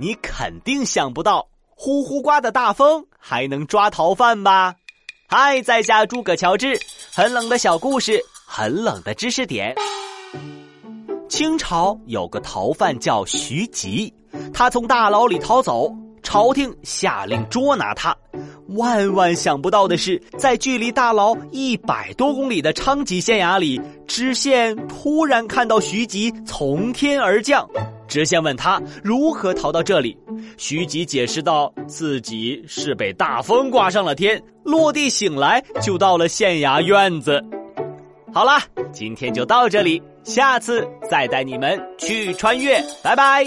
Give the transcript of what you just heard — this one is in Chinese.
你肯定想不到，呼呼刮的大风还能抓逃犯吧？嗨，在下诸葛乔治，很冷的小故事，很冷的知识点。清朝有个逃犯叫徐吉，他从大牢里逃走，朝廷下令捉拿他。万万想不到的是，在距离大牢一百多公里的昌吉县衙里，知县突然看到徐吉从天而降。直县问他如何逃到这里，徐吉解释道：“自己是被大风刮上了天，落地醒来就到了县衙院子。”好啦，今天就到这里，下次再带你们去穿越，拜拜。